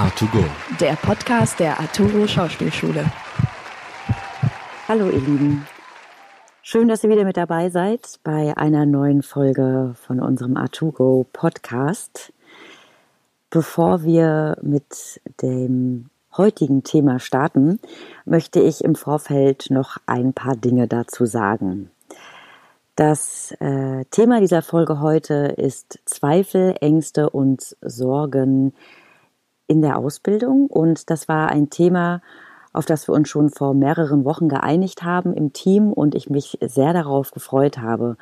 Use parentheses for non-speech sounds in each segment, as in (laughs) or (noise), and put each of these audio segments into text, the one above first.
A2Go. Der Podcast der Arturo Schauspielschule. Hallo ihr Lieben. Schön, dass ihr wieder mit dabei seid bei einer neuen Folge von unserem A2Go Podcast. Bevor wir mit dem heutigen Thema starten, möchte ich im Vorfeld noch ein paar Dinge dazu sagen. Das äh, Thema dieser Folge heute ist Zweifel, Ängste und Sorgen in der Ausbildung und das war ein Thema, auf das wir uns schon vor mehreren Wochen geeinigt haben im Team und ich mich sehr darauf gefreut habe,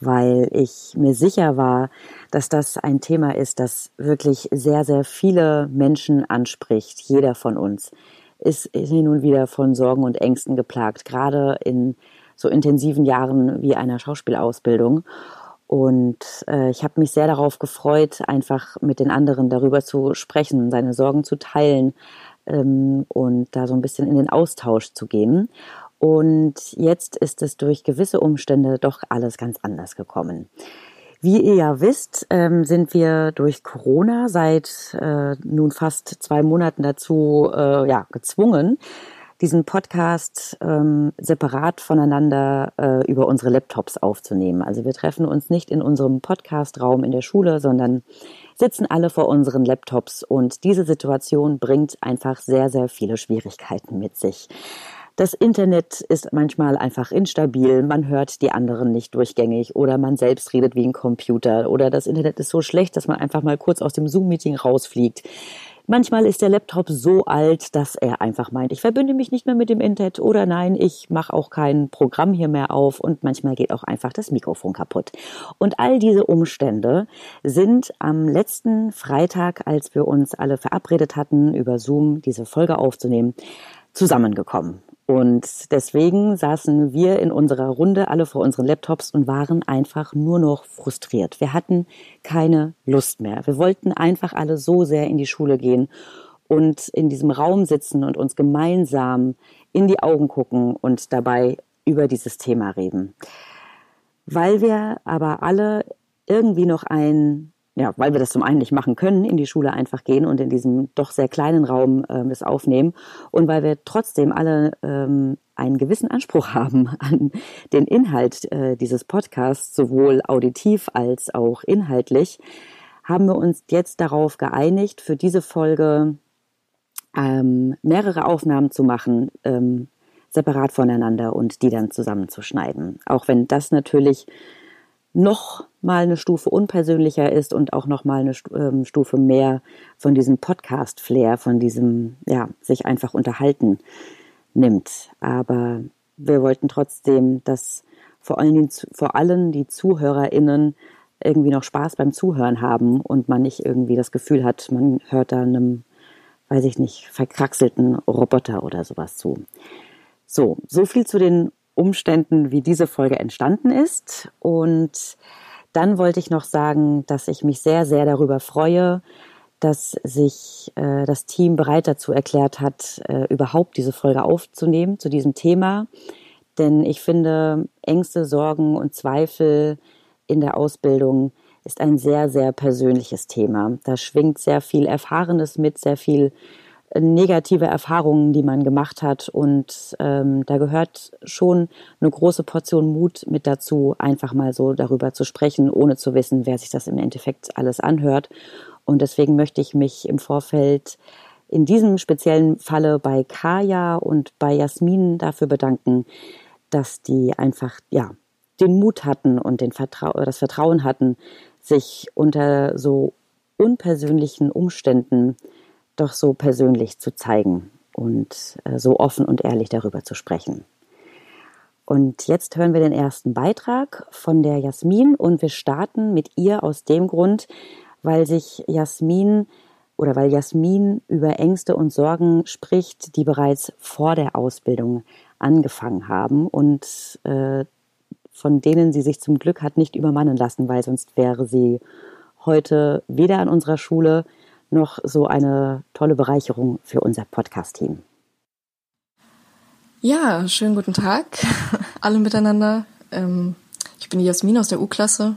weil ich mir sicher war, dass das ein Thema ist, das wirklich sehr, sehr viele Menschen anspricht. Jeder von uns ist hin und wieder von Sorgen und Ängsten geplagt, gerade in so intensiven Jahren wie einer Schauspielausbildung. Und äh, ich habe mich sehr darauf gefreut, einfach mit den anderen darüber zu sprechen, seine Sorgen zu teilen ähm, und da so ein bisschen in den Austausch zu gehen. Und jetzt ist es durch gewisse Umstände doch alles ganz anders gekommen. Wie ihr ja wisst, ähm, sind wir durch Corona seit äh, nun fast zwei Monaten dazu äh, ja, gezwungen, diesen Podcast ähm, separat voneinander äh, über unsere Laptops aufzunehmen. Also wir treffen uns nicht in unserem Podcastraum in der Schule, sondern sitzen alle vor unseren Laptops und diese Situation bringt einfach sehr, sehr viele Schwierigkeiten mit sich. Das Internet ist manchmal einfach instabil, man hört die anderen nicht durchgängig oder man selbst redet wie ein Computer oder das Internet ist so schlecht, dass man einfach mal kurz aus dem Zoom-Meeting rausfliegt. Manchmal ist der Laptop so alt, dass er einfach meint, ich verbinde mich nicht mehr mit dem Internet oder nein, ich mache auch kein Programm hier mehr auf und manchmal geht auch einfach das Mikrofon kaputt. Und all diese Umstände sind am letzten Freitag, als wir uns alle verabredet hatten, über Zoom diese Folge aufzunehmen, zusammengekommen. Und deswegen saßen wir in unserer Runde alle vor unseren Laptops und waren einfach nur noch frustriert. Wir hatten keine Lust mehr. Wir wollten einfach alle so sehr in die Schule gehen und in diesem Raum sitzen und uns gemeinsam in die Augen gucken und dabei über dieses Thema reden. Weil wir aber alle irgendwie noch ein ja, weil wir das zum einen nicht machen können, in die Schule einfach gehen und in diesem doch sehr kleinen Raum äh, das aufnehmen und weil wir trotzdem alle ähm, einen gewissen Anspruch (laughs) haben an den Inhalt äh, dieses Podcasts, sowohl auditiv als auch inhaltlich, haben wir uns jetzt darauf geeinigt, für diese Folge ähm, mehrere Aufnahmen zu machen, ähm, separat voneinander und die dann zusammenzuschneiden. Auch wenn das natürlich noch mal eine Stufe unpersönlicher ist und auch noch mal eine ähm, Stufe mehr von diesem Podcast-Flair, von diesem, ja, sich einfach unterhalten nimmt. Aber wir wollten trotzdem, dass vor allen, vor allem die ZuhörerInnen irgendwie noch Spaß beim Zuhören haben und man nicht irgendwie das Gefühl hat, man hört da einem, weiß ich nicht, verkraxelten Roboter oder sowas zu. So, so viel zu den Umständen, wie diese Folge entstanden ist. Und dann wollte ich noch sagen, dass ich mich sehr, sehr darüber freue, dass sich äh, das Team bereit dazu erklärt hat, äh, überhaupt diese Folge aufzunehmen zu diesem Thema. Denn ich finde, Ängste, Sorgen und Zweifel in der Ausbildung ist ein sehr, sehr persönliches Thema. Da schwingt sehr viel Erfahrenes mit, sehr viel negative Erfahrungen, die man gemacht hat. Und ähm, da gehört schon eine große Portion Mut mit dazu, einfach mal so darüber zu sprechen, ohne zu wissen, wer sich das im Endeffekt alles anhört. Und deswegen möchte ich mich im Vorfeld in diesem speziellen Falle bei Kaya und bei Jasmin dafür bedanken, dass die einfach, ja, den Mut hatten und den Vertrau das Vertrauen hatten, sich unter so unpersönlichen Umständen doch so persönlich zu zeigen und äh, so offen und ehrlich darüber zu sprechen. Und jetzt hören wir den ersten Beitrag von der Jasmin und wir starten mit ihr aus dem Grund, weil sich Jasmin oder weil Jasmin über Ängste und Sorgen spricht, die bereits vor der Ausbildung angefangen haben und äh, von denen sie sich zum Glück hat nicht übermannen lassen, weil sonst wäre sie heute weder an unserer Schule noch so eine tolle Bereicherung für unser Podcast-Team. Ja, schönen guten Tag (laughs) alle miteinander. Ähm, ich bin Jasmin aus der U-Klasse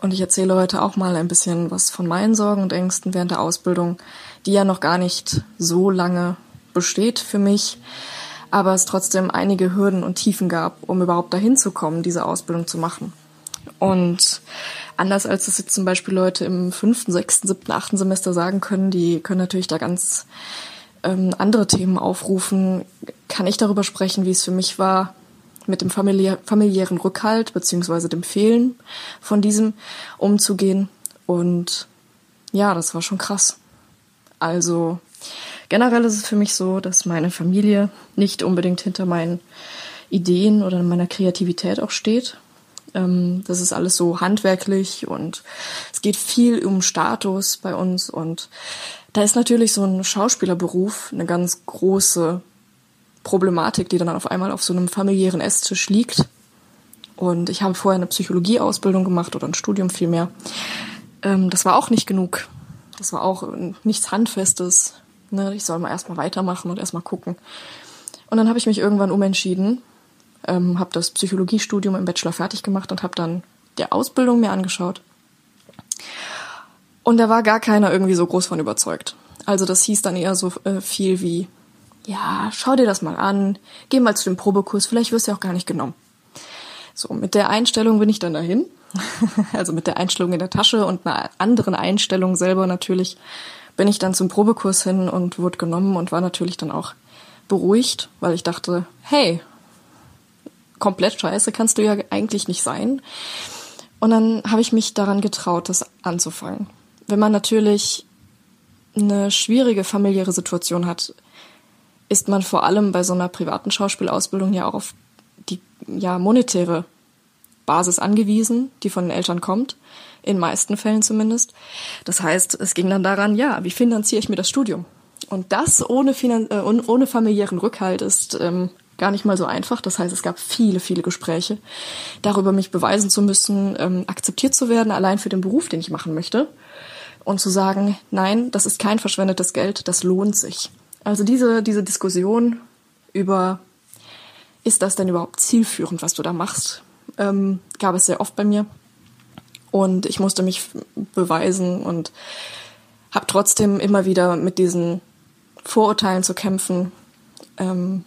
und ich erzähle heute auch mal ein bisschen was von meinen Sorgen und Ängsten während der Ausbildung, die ja noch gar nicht so lange besteht für mich, aber es trotzdem einige Hürden und Tiefen gab, um überhaupt dahin zu kommen, diese Ausbildung zu machen. Und anders als es jetzt zum Beispiel Leute im fünften, sechsten, siebten, achten Semester sagen können, die können natürlich da ganz ähm, andere Themen aufrufen, kann ich darüber sprechen, wie es für mich war, mit dem familiär, familiären Rückhalt beziehungsweise dem Fehlen von diesem umzugehen. Und ja, das war schon krass. Also generell ist es für mich so, dass meine Familie nicht unbedingt hinter meinen Ideen oder meiner Kreativität auch steht. Ähm, das ist alles so handwerklich und es geht viel um Status bei uns und da ist natürlich so ein Schauspielerberuf eine ganz große Problematik, die dann auf einmal auf so einem familiären Esstisch liegt. Und ich habe vorher eine Psychologieausbildung gemacht oder ein Studium vielmehr. Ähm, das war auch nicht genug. Das war auch nichts Handfestes. Ne? Ich soll mal erstmal weitermachen und erstmal gucken. Und dann habe ich mich irgendwann umentschieden, ähm, habe das Psychologiestudium im Bachelor fertig gemacht und habe dann die Ausbildung mir angeschaut. Und da war gar keiner irgendwie so groß von überzeugt. Also das hieß dann eher so äh, viel wie, ja, schau dir das mal an, geh mal zu dem Probekurs, vielleicht wirst du ja auch gar nicht genommen. So, mit der Einstellung bin ich dann dahin. (laughs) also mit der Einstellung in der Tasche und einer anderen Einstellung selber natürlich bin ich dann zum Probekurs hin und wurde genommen und war natürlich dann auch beruhigt, weil ich dachte, hey, komplett scheiße kannst du ja eigentlich nicht sein. Und dann habe ich mich daran getraut, das anzufangen. Wenn man natürlich eine schwierige familiäre Situation hat, ist man vor allem bei so einer privaten Schauspielausbildung ja auch auf die ja monetäre Basis angewiesen, die von den Eltern kommt, in meisten Fällen zumindest. Das heißt, es ging dann daran, ja, wie finanziere ich mir das Studium? Und das ohne, Finan äh, ohne familiären Rückhalt ist ähm, gar nicht mal so einfach. Das heißt, es gab viele, viele Gespräche darüber, mich beweisen zu müssen, ähm, akzeptiert zu werden, allein für den Beruf, den ich machen möchte. Und zu sagen, nein, das ist kein verschwendetes Geld, das lohnt sich. Also diese, diese Diskussion über, ist das denn überhaupt zielführend, was du da machst, ähm, gab es sehr oft bei mir. Und ich musste mich beweisen und habe trotzdem immer wieder mit diesen Vorurteilen zu kämpfen. Ähm,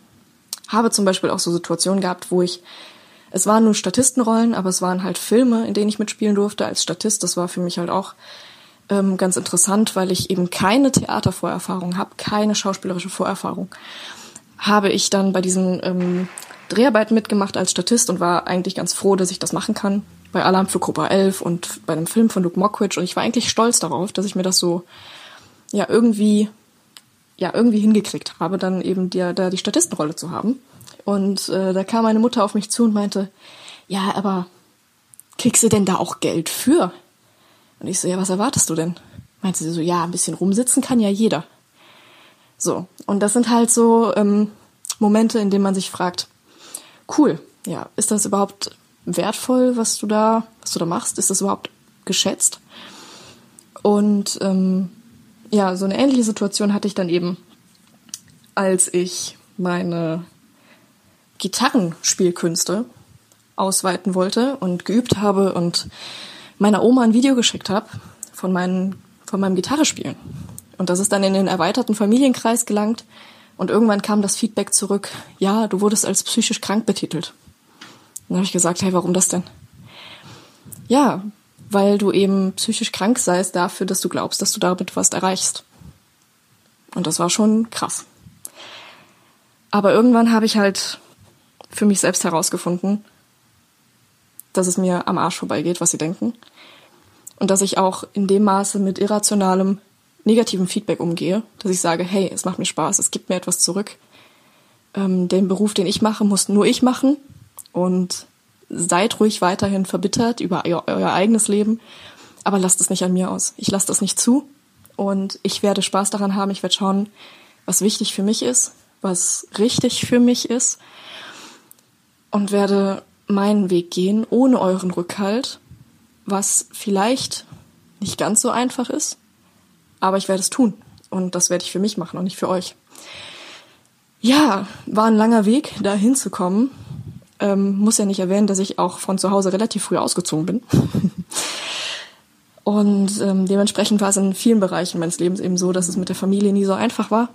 habe zum Beispiel auch so Situationen gehabt, wo ich, es waren nur Statistenrollen, aber es waren halt Filme, in denen ich mitspielen durfte als Statist. Das war für mich halt auch ähm, ganz interessant, weil ich eben keine Theatervorerfahrung habe, keine schauspielerische Vorerfahrung. Habe ich dann bei diesen ähm, Dreharbeiten mitgemacht als Statist und war eigentlich ganz froh, dass ich das machen kann. Bei Alarm für Gruppe 11 und bei einem Film von Luke Mockridge. Und ich war eigentlich stolz darauf, dass ich mir das so, ja, irgendwie, ja, irgendwie hingekriegt habe, dann eben die, da die Statistenrolle zu haben. Und äh, da kam meine Mutter auf mich zu und meinte, ja, aber kriegst du denn da auch Geld für? Und ich so, ja, was erwartest du denn? Meinte sie so, ja, ein bisschen rumsitzen kann ja jeder. So, und das sind halt so ähm, Momente, in denen man sich fragt, cool, ja, ist das überhaupt wertvoll, was du da, was du da machst? Ist das überhaupt geschätzt? Und ähm, ja, so eine ähnliche Situation hatte ich dann eben, als ich meine Gitarrenspielkünste ausweiten wollte und geübt habe und meiner Oma ein Video geschickt habe von, meinen, von meinem Gitarrespielen. Und das ist dann in den erweiterten Familienkreis gelangt. Und irgendwann kam das Feedback zurück, ja, du wurdest als psychisch krank betitelt. dann habe ich gesagt, hey, warum das denn? Ja, weil du eben psychisch krank seist dafür, dass du glaubst, dass du damit was erreichst. Und das war schon krass. Aber irgendwann habe ich halt für mich selbst herausgefunden, dass es mir am Arsch vorbeigeht, was sie denken. Und dass ich auch in dem Maße mit irrationalem, negativen Feedback umgehe, dass ich sage, hey, es macht mir Spaß, es gibt mir etwas zurück. Ähm, den Beruf, den ich mache, muss nur ich machen. Und seid ruhig weiterhin verbittert über euer, euer eigenes Leben, aber lasst es nicht an mir aus. Ich lasse das nicht zu und ich werde Spaß daran haben. Ich werde schauen, was wichtig für mich ist, was richtig für mich ist und werde meinen Weg gehen, ohne euren Rückhalt, was vielleicht nicht ganz so einfach ist, aber ich werde es tun. Und das werde ich für mich machen und nicht für euch. Ja, war ein langer Weg, da hinzukommen. Ähm, muss ja nicht erwähnen, dass ich auch von zu Hause relativ früh ausgezogen bin. (laughs) Und ähm, dementsprechend war es in vielen Bereichen meines Lebens eben so, dass es mit der Familie nie so einfach war.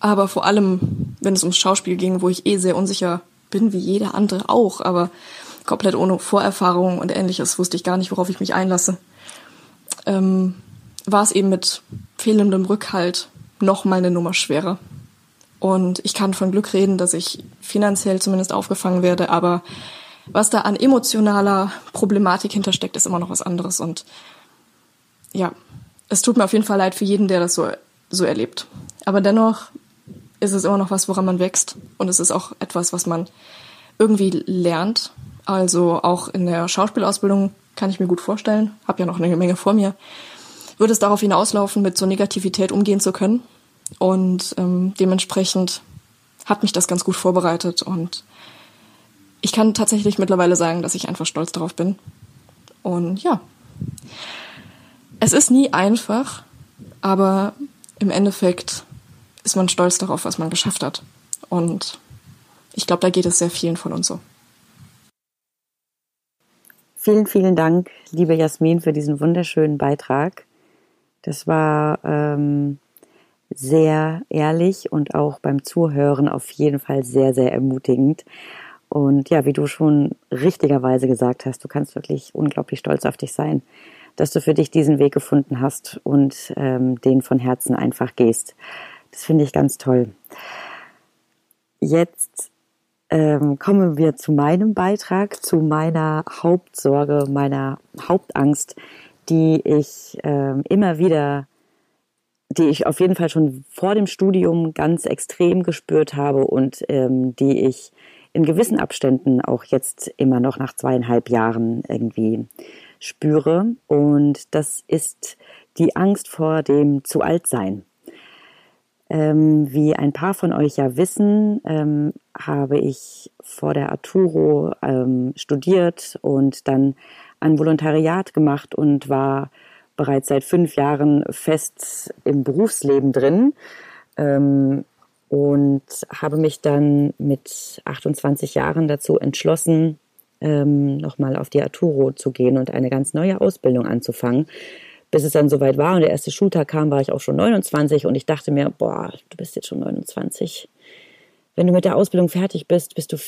Aber vor allem, wenn es ums Schauspiel ging, wo ich eh sehr unsicher bin, wie jeder andere auch, aber komplett ohne Vorerfahrung und ähnliches, wusste ich gar nicht, worauf ich mich einlasse, ähm, war es eben mit fehlendem Rückhalt noch mal eine Nummer schwerer. Und ich kann von Glück reden, dass ich finanziell zumindest aufgefangen werde, aber was da an emotionaler Problematik hintersteckt, ist immer noch was anderes. Und ja, es tut mir auf jeden Fall leid für jeden, der das so, so erlebt. Aber dennoch ist es immer noch was, woran man wächst. Und es ist auch etwas, was man irgendwie lernt. Also auch in der Schauspielausbildung kann ich mir gut vorstellen, habe ja noch eine Menge vor mir, würde es darauf hinauslaufen, mit so Negativität umgehen zu können. Und ähm, dementsprechend hat mich das ganz gut vorbereitet. Und ich kann tatsächlich mittlerweile sagen, dass ich einfach stolz darauf bin. Und ja, es ist nie einfach, aber im Endeffekt ist man stolz darauf, was man geschafft hat. Und ich glaube, da geht es sehr vielen von uns so. Vielen, vielen Dank, liebe Jasmin, für diesen wunderschönen Beitrag. Das war ähm, sehr ehrlich und auch beim Zuhören auf jeden Fall sehr, sehr ermutigend. Und ja, wie du schon richtigerweise gesagt hast, du kannst wirklich unglaublich stolz auf dich sein, dass du für dich diesen Weg gefunden hast und ähm, den von Herzen einfach gehst. Das finde ich ganz toll. Jetzt ähm, kommen wir zu meinem Beitrag, zu meiner Hauptsorge, meiner Hauptangst, die ich ähm, immer wieder, die ich auf jeden Fall schon vor dem Studium ganz extrem gespürt habe und ähm, die ich in gewissen Abständen auch jetzt immer noch nach zweieinhalb Jahren irgendwie spüre. Und das ist die Angst vor dem zu alt sein. Ähm, wie ein paar von euch ja wissen, ähm, habe ich vor der Arturo ähm, studiert und dann ein Volontariat gemacht und war bereits seit fünf Jahren fest im Berufsleben drin ähm, und habe mich dann mit 28 Jahren dazu entschlossen, ähm, nochmal auf die Arturo zu gehen und eine ganz neue Ausbildung anzufangen bis es dann soweit war und der erste Schultag kam, war ich auch schon 29 und ich dachte mir, boah, du bist jetzt schon 29. Wenn du mit der Ausbildung fertig bist, bist du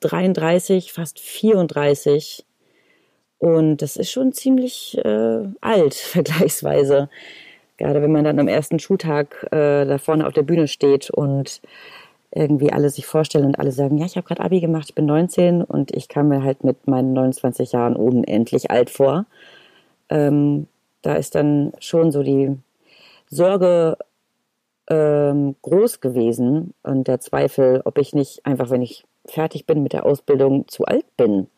33, fast 34. Und das ist schon ziemlich äh, alt, (laughs) vergleichsweise. Gerade wenn man dann am ersten Schultag äh, da vorne auf der Bühne steht und irgendwie alle sich vorstellen und alle sagen, ja, ich habe gerade Abi gemacht, ich bin 19 und ich kam mir halt mit meinen 29 Jahren unendlich alt vor. Ähm, da ist dann schon so die Sorge ähm, groß gewesen und der Zweifel, ob ich nicht einfach, wenn ich fertig bin mit der Ausbildung, zu alt bin.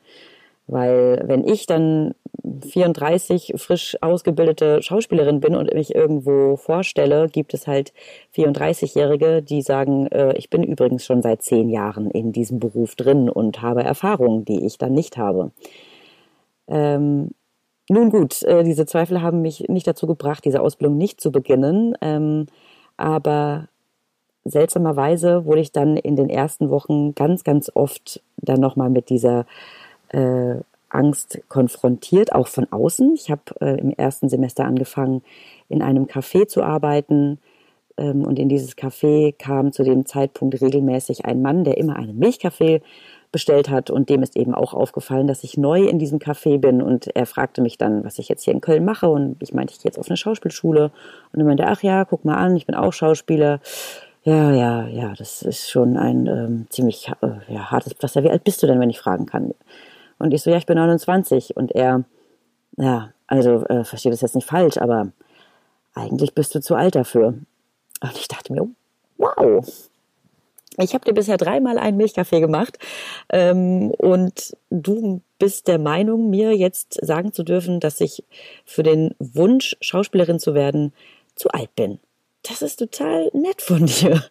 Weil wenn ich dann 34 frisch ausgebildete Schauspielerin bin und mich irgendwo vorstelle, gibt es halt 34-Jährige, die sagen, äh, ich bin übrigens schon seit zehn Jahren in diesem Beruf drin und habe Erfahrungen, die ich dann nicht habe. Ähm, nun gut, äh, diese Zweifel haben mich nicht dazu gebracht, diese Ausbildung nicht zu beginnen. Ähm, aber seltsamerweise wurde ich dann in den ersten Wochen ganz, ganz oft dann nochmal mit dieser äh, Angst konfrontiert, auch von außen. Ich habe äh, im ersten Semester angefangen, in einem Café zu arbeiten. Ähm, und in dieses Café kam zu dem Zeitpunkt regelmäßig ein Mann, der immer einen Milchkaffee bestellt hat und dem ist eben auch aufgefallen, dass ich neu in diesem Café bin und er fragte mich dann, was ich jetzt hier in Köln mache und ich meinte, ich gehe jetzt auf eine Schauspielschule und er meinte, ach ja, guck mal an, ich bin auch Schauspieler. Ja, ja, ja, das ist schon ein ähm, ziemlich äh, ja, hartes Pflaster. Wie alt bist du denn, wenn ich fragen kann? Und ich so, ja, ich bin 29 und er, ja, also äh, verstehe das jetzt nicht falsch, aber eigentlich bist du zu alt dafür. Und ich dachte mir, wow, ich habe dir bisher dreimal einen Milchkaffee gemacht ähm, und du bist der Meinung, mir jetzt sagen zu dürfen, dass ich für den Wunsch, Schauspielerin zu werden, zu alt bin. Das ist total nett von dir.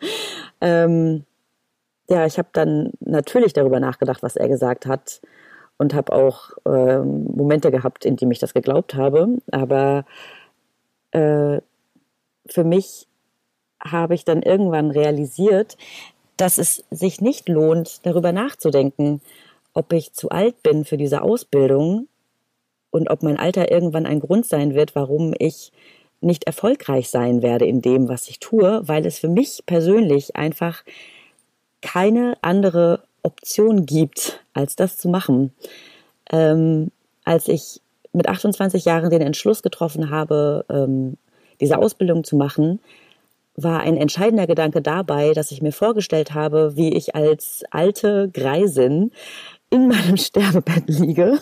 Ähm, ja, ich habe dann natürlich darüber nachgedacht, was er gesagt hat und habe auch ähm, Momente gehabt, in denen ich das geglaubt habe. Aber äh, für mich habe ich dann irgendwann realisiert, dass es sich nicht lohnt, darüber nachzudenken, ob ich zu alt bin für diese Ausbildung, und ob mein Alter irgendwann ein Grund sein wird, warum ich nicht erfolgreich sein werde in dem, was ich tue, weil es für mich persönlich einfach keine andere Option gibt, als das zu machen. Ähm, als ich mit 28 Jahren den Entschluss getroffen habe, ähm, diese Ausbildung zu machen, war ein entscheidender Gedanke dabei, dass ich mir vorgestellt habe, wie ich als alte Greisin in meinem (laughs) Sterbebett liege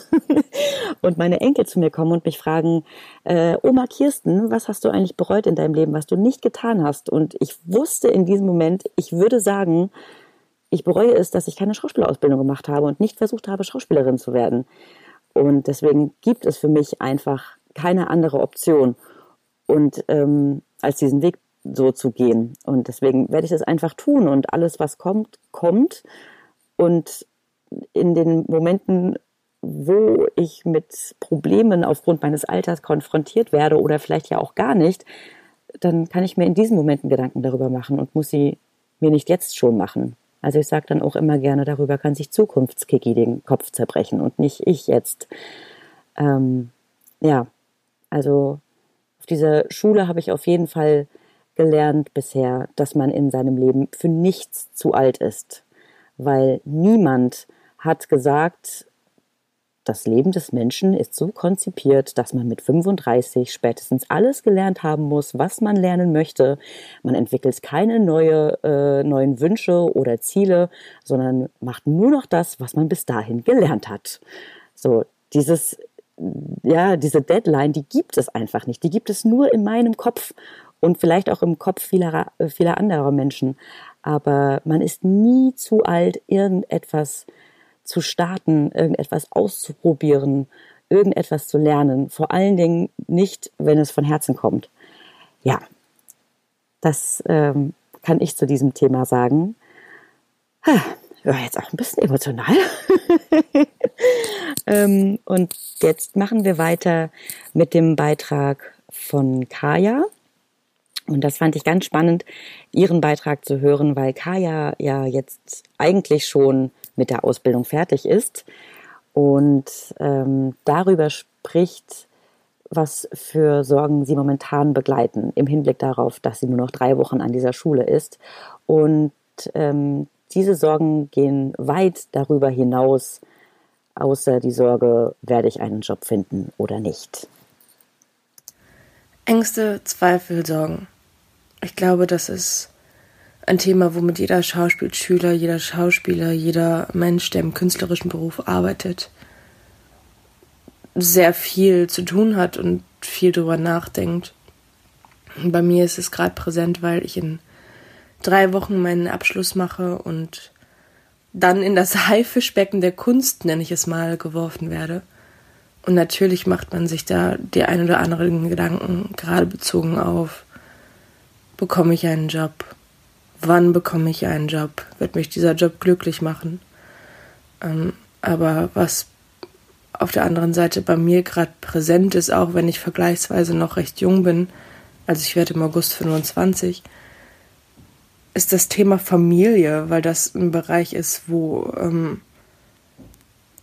(laughs) und meine Enkel zu mir kommen und mich fragen, äh, Oma Kirsten, was hast du eigentlich bereut in deinem Leben, was du nicht getan hast? Und ich wusste in diesem Moment, ich würde sagen, ich bereue es, dass ich keine Schauspielausbildung gemacht habe und nicht versucht habe, Schauspielerin zu werden. Und deswegen gibt es für mich einfach keine andere Option und ähm, als diesen Weg so zu gehen. Und deswegen werde ich es einfach tun und alles, was kommt, kommt. Und in den Momenten, wo ich mit Problemen aufgrund meines Alters konfrontiert werde oder vielleicht ja auch gar nicht, dann kann ich mir in diesen Momenten Gedanken darüber machen und muss sie mir nicht jetzt schon machen. Also ich sage dann auch immer gerne, darüber kann sich Zukunftskiki den Kopf zerbrechen und nicht ich jetzt. Ähm, ja, also auf dieser Schule habe ich auf jeden Fall gelernt bisher, dass man in seinem Leben für nichts zu alt ist, weil niemand hat gesagt, das Leben des Menschen ist so konzipiert, dass man mit 35 spätestens alles gelernt haben muss, was man lernen möchte. Man entwickelt keine neue, äh, neuen Wünsche oder Ziele, sondern macht nur noch das, was man bis dahin gelernt hat. So, dieses, ja, diese Deadline, die gibt es einfach nicht. Die gibt es nur in meinem Kopf und vielleicht auch im Kopf vieler, vieler anderer Menschen. Aber man ist nie zu alt, irgendetwas zu starten, irgendetwas auszuprobieren, irgendetwas zu lernen. Vor allen Dingen nicht, wenn es von Herzen kommt. Ja, das ähm, kann ich zu diesem Thema sagen. Ha, ja, jetzt auch ein bisschen emotional. (laughs) ähm, und jetzt machen wir weiter mit dem Beitrag von Kaya. Und das fand ich ganz spannend, ihren Beitrag zu hören, weil Kaya ja jetzt eigentlich schon mit der Ausbildung fertig ist und ähm, darüber spricht, was für Sorgen sie momentan begleiten, im Hinblick darauf, dass sie nur noch drei Wochen an dieser Schule ist. Und ähm, diese Sorgen gehen weit darüber hinaus, außer die Sorge, werde ich einen Job finden oder nicht. Ängste, Zweifel, Sorgen. Ich glaube, das ist ein Thema, womit jeder Schauspielschüler, jeder Schauspieler, jeder Mensch, der im künstlerischen Beruf arbeitet, sehr viel zu tun hat und viel darüber nachdenkt. Bei mir ist es gerade präsent, weil ich in drei Wochen meinen Abschluss mache und dann in das (laughs) Haifischbecken der Kunst, nenne ich es mal, geworfen werde. Und natürlich macht man sich da die ein oder anderen Gedanken, gerade bezogen auf, bekomme ich einen Job, wann bekomme ich einen Job? Wird mich dieser Job glücklich machen? Ähm, aber was auf der anderen Seite bei mir gerade präsent ist, auch wenn ich vergleichsweise noch recht jung bin, also ich werde im August 25, ist das Thema Familie, weil das ein Bereich ist, wo ähm,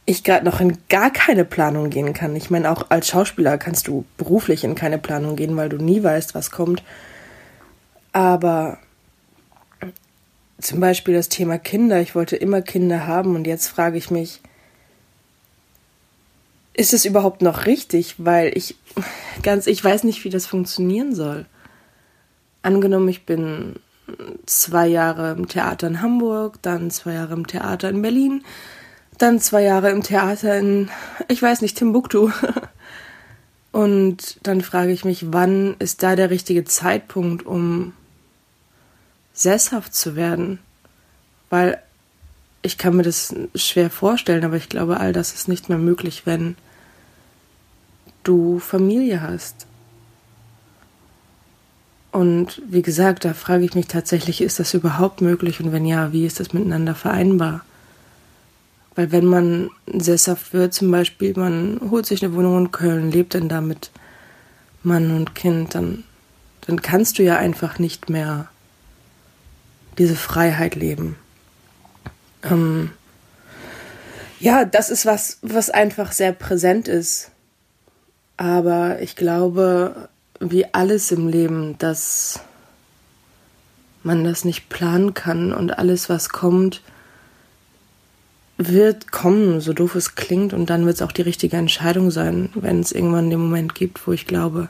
ich gerade noch in gar keine Planung gehen kann. Ich meine, auch als Schauspieler kannst du beruflich in keine Planung gehen, weil du nie weißt, was kommt. Aber zum Beispiel das Thema Kinder. Ich wollte immer Kinder haben und jetzt frage ich mich, ist es überhaupt noch richtig? Weil ich ganz, ich weiß nicht, wie das funktionieren soll. Angenommen, ich bin zwei Jahre im Theater in Hamburg, dann zwei Jahre im Theater in Berlin, dann zwei Jahre im Theater in, ich weiß nicht, Timbuktu. (laughs) Und dann frage ich mich, wann ist da der richtige Zeitpunkt, um sesshaft zu werden. Weil ich kann mir das schwer vorstellen, aber ich glaube, all das ist nicht mehr möglich, wenn du Familie hast. Und wie gesagt, da frage ich mich tatsächlich, ist das überhaupt möglich und wenn ja, wie ist das miteinander vereinbar? Weil wenn man sesshaft wird, zum Beispiel, man holt sich eine Wohnung in Köln, lebt dann da mit Mann und Kind, dann, dann kannst du ja einfach nicht mehr diese Freiheit leben. Ähm, ja, das ist was, was einfach sehr präsent ist. Aber ich glaube, wie alles im Leben, dass man das nicht planen kann und alles, was kommt, wird kommen, so doof es klingt, und dann wird es auch die richtige Entscheidung sein, wenn es irgendwann den Moment gibt, wo ich glaube,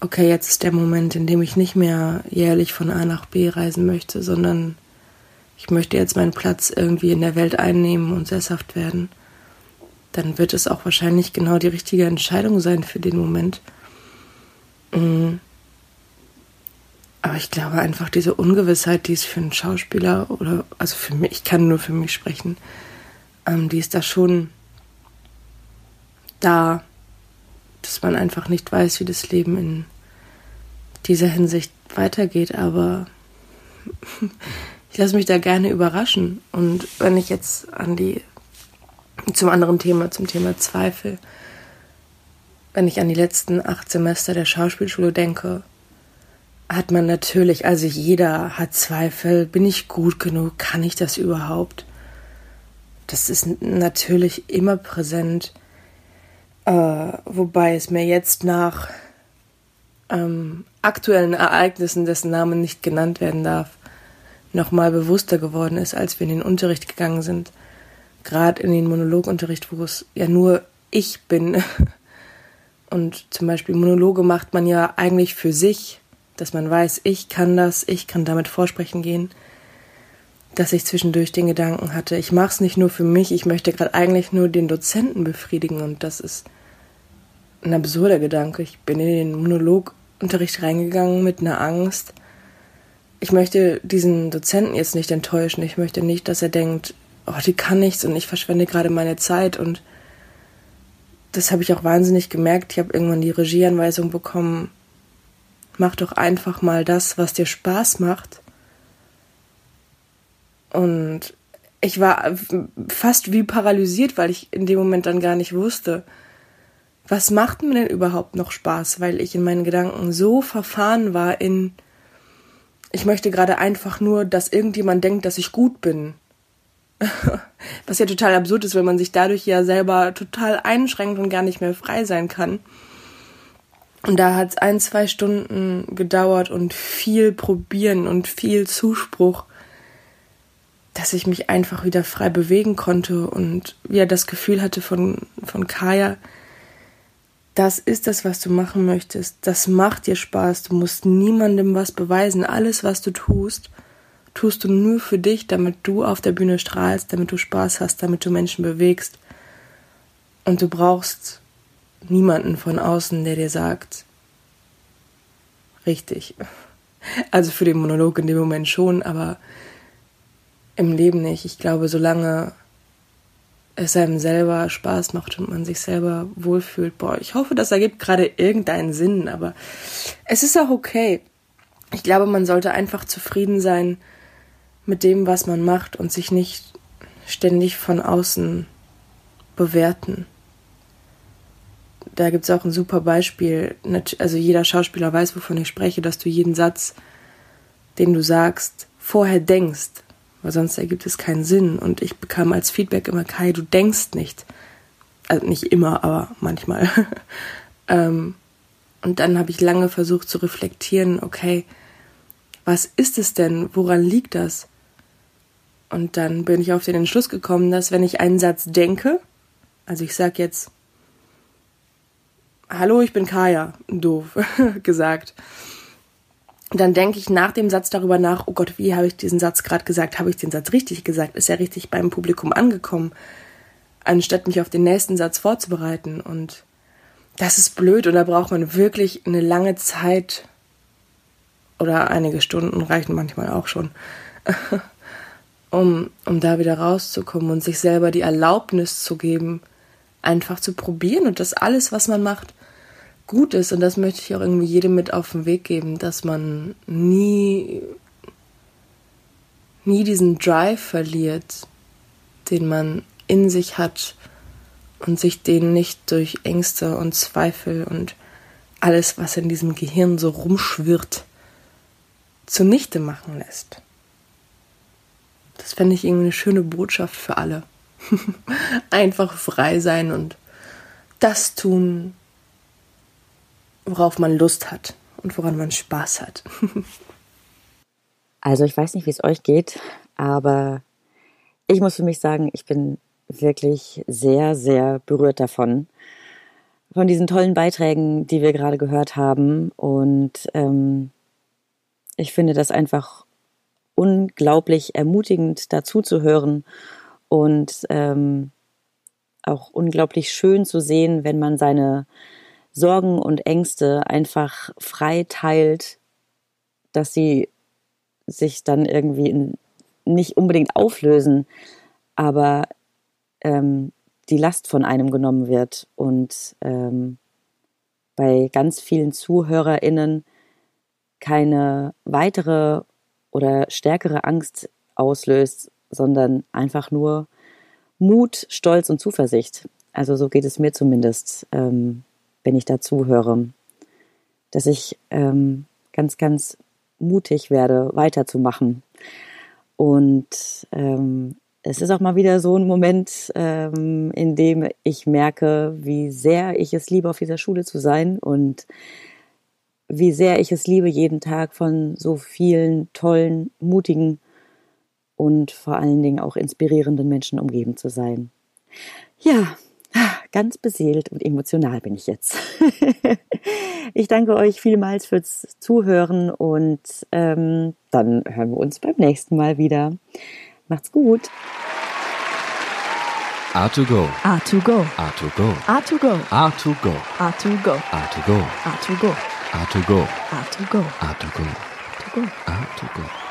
okay, jetzt ist der Moment, in dem ich nicht mehr jährlich von A nach B reisen möchte, sondern ich möchte jetzt meinen Platz irgendwie in der Welt einnehmen und sesshaft werden, dann wird es auch wahrscheinlich genau die richtige Entscheidung sein für den Moment. Mhm. Aber ich glaube einfach, diese Ungewissheit, die ist für einen Schauspieler oder, also für mich, ich kann nur für mich sprechen, ähm, die ist da schon da, dass man einfach nicht weiß, wie das Leben in dieser Hinsicht weitergeht. Aber (laughs) ich lasse mich da gerne überraschen. Und wenn ich jetzt an die, zum anderen Thema, zum Thema Zweifel, wenn ich an die letzten acht Semester der Schauspielschule denke, hat man natürlich, also jeder hat Zweifel, bin ich gut genug, kann ich das überhaupt? Das ist natürlich immer präsent, äh, wobei es mir jetzt nach ähm, aktuellen Ereignissen, dessen Namen nicht genannt werden darf, nochmal bewusster geworden ist, als wir in den Unterricht gegangen sind. Gerade in den Monologunterricht, wo es ja nur ich bin. (laughs) Und zum Beispiel Monologe macht man ja eigentlich für sich dass man weiß, ich kann das, ich kann damit vorsprechen gehen, dass ich zwischendurch den Gedanken hatte, ich mache es nicht nur für mich, ich möchte gerade eigentlich nur den Dozenten befriedigen und das ist ein absurder Gedanke. Ich bin in den Monologunterricht reingegangen mit einer Angst. Ich möchte diesen Dozenten jetzt nicht enttäuschen. Ich möchte nicht, dass er denkt, oh, die kann nichts und ich verschwende gerade meine Zeit und das habe ich auch wahnsinnig gemerkt. Ich habe irgendwann die Regieanweisung bekommen, mach doch einfach mal das, was dir Spaß macht. Und ich war fast wie paralysiert, weil ich in dem Moment dann gar nicht wusste, was macht mir denn überhaupt noch Spaß, weil ich in meinen Gedanken so verfahren war in, ich möchte gerade einfach nur, dass irgendjemand denkt, dass ich gut bin. (laughs) Was ja total absurd ist, wenn man sich dadurch ja selber total einschränkt und gar nicht mehr frei sein kann. Und da hat es ein, zwei Stunden gedauert und viel probieren und viel Zuspruch, dass ich mich einfach wieder frei bewegen konnte und wieder das Gefühl hatte von, von Kaya, das ist das, was du machen möchtest. Das macht dir Spaß. Du musst niemandem was beweisen. Alles, was du tust, tust du nur für dich, damit du auf der Bühne strahlst, damit du Spaß hast, damit du Menschen bewegst. Und du brauchst niemanden von außen, der dir sagt, richtig. Also für den Monolog in dem Moment schon, aber im Leben nicht. Ich glaube, solange es einem selber Spaß macht und man sich selber wohlfühlt, boah, ich hoffe, das ergibt gerade irgendeinen Sinn, aber es ist auch okay. Ich glaube, man sollte einfach zufrieden sein mit dem, was man macht und sich nicht ständig von außen bewerten da gibt es auch ein super Beispiel. Also jeder Schauspieler weiß, wovon ich spreche, dass du jeden Satz, den du sagst, vorher denkst, weil sonst ergibt es keinen Sinn. Und ich bekam als Feedback immer, Kai, du denkst nicht. Also nicht immer, aber manchmal. (laughs) ähm, und dann habe ich lange versucht zu reflektieren, okay, was ist es denn? Woran liegt das? Und dann bin ich auf den Entschluss gekommen, dass wenn ich einen Satz denke, also ich sage jetzt, Hallo, ich bin Kaya, (laughs) doof (laughs) gesagt. Dann denke ich nach dem Satz darüber nach, oh Gott, wie habe ich diesen Satz gerade gesagt? Habe ich den Satz richtig gesagt? Ist er richtig beim Publikum angekommen? Anstatt mich auf den nächsten Satz vorzubereiten. Und das ist blöd und da braucht man wirklich eine lange Zeit oder einige Stunden reichen manchmal auch schon, (laughs) um, um da wieder rauszukommen und sich selber die Erlaubnis zu geben, einfach zu probieren und das alles, was man macht, gut ist, und das möchte ich auch irgendwie jedem mit auf den Weg geben, dass man nie, nie diesen Drive verliert, den man in sich hat und sich den nicht durch Ängste und Zweifel und alles, was in diesem Gehirn so rumschwirrt, zunichte machen lässt. Das fände ich irgendwie eine schöne Botschaft für alle. (laughs) Einfach frei sein und das tun, worauf man Lust hat und woran man Spaß hat. (laughs) Also ich weiß nicht, wie es euch geht, aber ich muss für mich sagen, ich bin wirklich sehr, sehr berührt davon, von diesen tollen Beiträgen, die wir gerade gehört haben. Und ähm, ich finde das einfach unglaublich ermutigend, dazu zu hören und ähm, auch unglaublich schön zu sehen, wenn man seine Sorgen und Ängste einfach frei teilt, dass sie sich dann irgendwie in, nicht unbedingt auflösen, aber ähm, die Last von einem genommen wird und ähm, bei ganz vielen ZuhörerInnen keine weitere oder stärkere Angst auslöst, sondern einfach nur Mut, Stolz und Zuversicht. Also so geht es mir zumindest, ähm, wenn ich dazu höre, dass ich ähm, ganz, ganz mutig werde, weiterzumachen. Und ähm, es ist auch mal wieder so ein Moment, ähm, in dem ich merke, wie sehr ich es liebe, auf dieser Schule zu sein und wie sehr ich es liebe, jeden Tag von so vielen tollen, mutigen und vor allen Dingen auch inspirierenden Menschen umgeben zu sein. Ja, ganz beseelt und emotional bin ich jetzt. ich danke euch vielmals fürs Zuhören und ähm, dann hören wir uns beim nächsten Mal wieder. Macht's gut. A2Go. A2Go. A2Go. A2Go. A2Go. A2Go. A2Go. A2Go. A2Go. A2Go. A2Go. A2Go. A2Go.